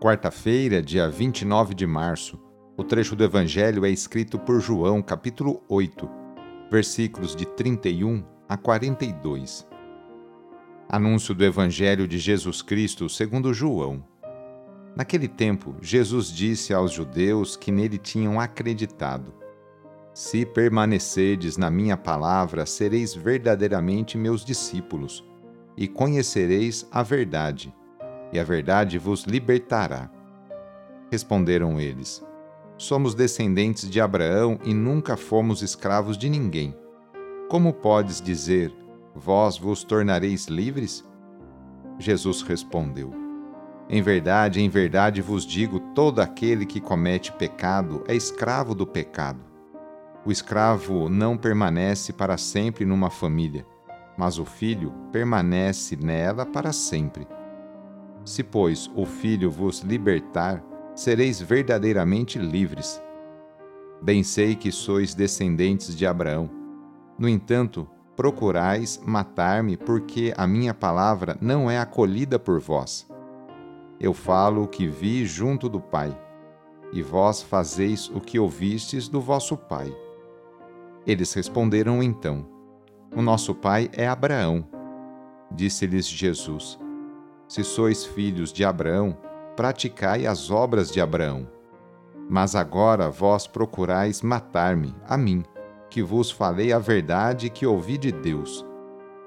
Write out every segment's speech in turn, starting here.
Quarta-feira, dia 29 de março, o trecho do Evangelho é escrito por João, capítulo 8 versículos de 31 a 42. Anúncio do Evangelho de Jesus Cristo segundo João. Naquele tempo, Jesus disse aos judeus que nele tinham acreditado: Se permanecerdes na minha palavra, sereis verdadeiramente meus discípulos, e conhecereis a verdade, e a verdade vos libertará. Responderam eles: Somos descendentes de Abraão e nunca fomos escravos de ninguém. Como podes dizer, vós vos tornareis livres? Jesus respondeu: Em verdade, em verdade vos digo: todo aquele que comete pecado é escravo do pecado. O escravo não permanece para sempre numa família, mas o filho permanece nela para sempre. Se, pois, o filho vos libertar, sereis verdadeiramente livres. Bem sei que sois descendentes de Abraão. No entanto, procurais matar-me porque a minha palavra não é acolhida por vós. Eu falo o que vi junto do Pai, e vós fazeis o que ouvistes do vosso Pai. Eles responderam então: O nosso pai é Abraão. Disse-lhes Jesus: Se sois filhos de Abraão, praticai as obras de Abraão. Mas agora vós procurais matar-me, a mim, que vos falei a verdade que ouvi de Deus.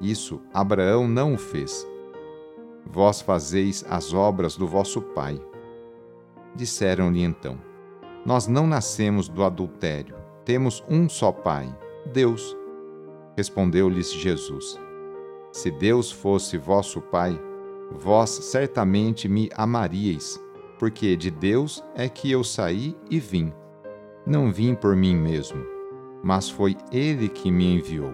Isso Abraão não o fez. Vós fazeis as obras do vosso pai. Disseram-lhe então: Nós não nascemos do adultério, temos um só pai, Deus. Respondeu-lhes Jesus: Se Deus fosse vosso pai, vós certamente me amaríeis, porque de Deus é que eu saí e vim. Não vim por mim mesmo, mas foi Ele que me enviou.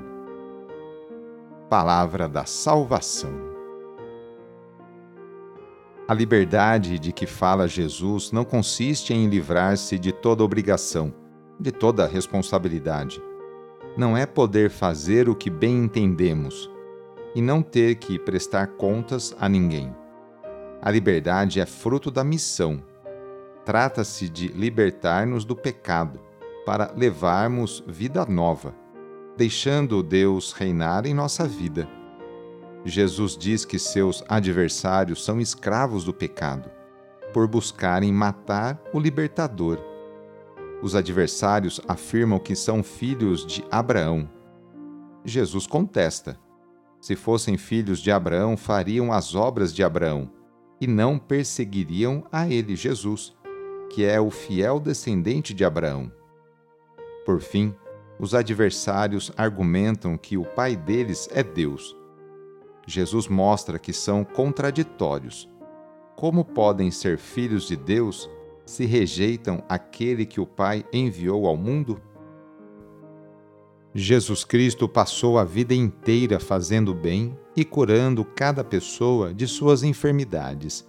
Palavra da Salvação. A liberdade de que fala Jesus não consiste em livrar-se de toda obrigação, de toda responsabilidade. Não é poder fazer o que bem entendemos, e não ter que prestar contas a ninguém. A liberdade é fruto da missão. Trata-se de libertar-nos do pecado, para levarmos vida nova, deixando Deus reinar em nossa vida. Jesus diz que seus adversários são escravos do pecado, por buscarem matar o libertador. Os adversários afirmam que são filhos de Abraão. Jesus contesta se fossem filhos de Abraão, fariam as obras de Abraão e não perseguiriam a ele, Jesus, que é o fiel descendente de Abraão. Por fim, os adversários argumentam que o pai deles é Deus. Jesus mostra que são contraditórios. Como podem ser filhos de Deus se rejeitam aquele que o Pai enviou ao mundo? Jesus Cristo passou a vida inteira fazendo bem e curando cada pessoa de suas enfermidades,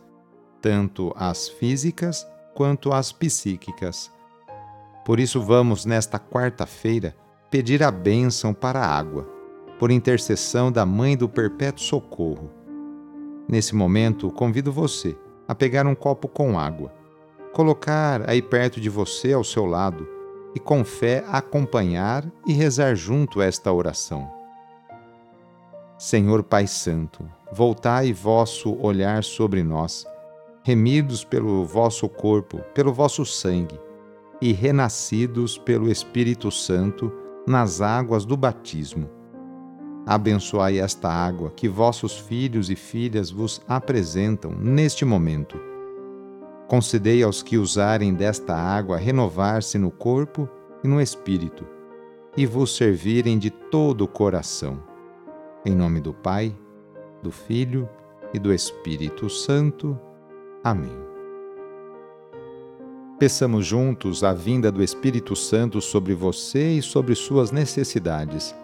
tanto as físicas quanto as psíquicas. Por isso, vamos, nesta quarta-feira, pedir a bênção para a água, por intercessão da Mãe do Perpétuo Socorro. Nesse momento, convido você a pegar um copo com água, colocar aí perto de você, ao seu lado, e com fé acompanhar e rezar junto esta oração. Senhor Pai Santo, voltai vosso olhar sobre nós remidos pelo vosso corpo, pelo vosso sangue, e renascidos pelo Espírito Santo nas águas do batismo. Abençoai esta água que vossos filhos e filhas vos apresentam neste momento. Concedei aos que usarem desta água renovar-se no corpo e no espírito, e vos servirem de todo o coração. Em nome do Pai, do Filho e do Espírito Santo. Amém. Peçamos juntos a vinda do Espírito Santo sobre você e sobre suas necessidades.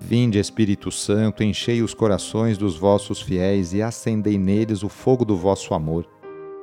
Vinde, Espírito Santo, enchei os corações dos vossos fiéis e acendei neles o fogo do vosso amor.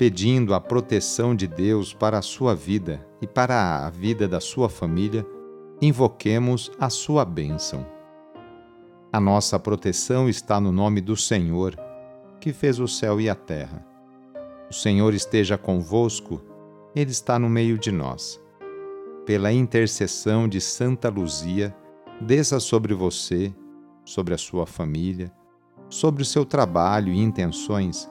Pedindo a proteção de Deus para a sua vida e para a vida da sua família, invoquemos a sua bênção. A nossa proteção está no nome do Senhor, que fez o céu e a terra. O Senhor esteja convosco, Ele está no meio de nós. Pela intercessão de Santa Luzia, desça sobre você, sobre a sua família, sobre o seu trabalho e intenções,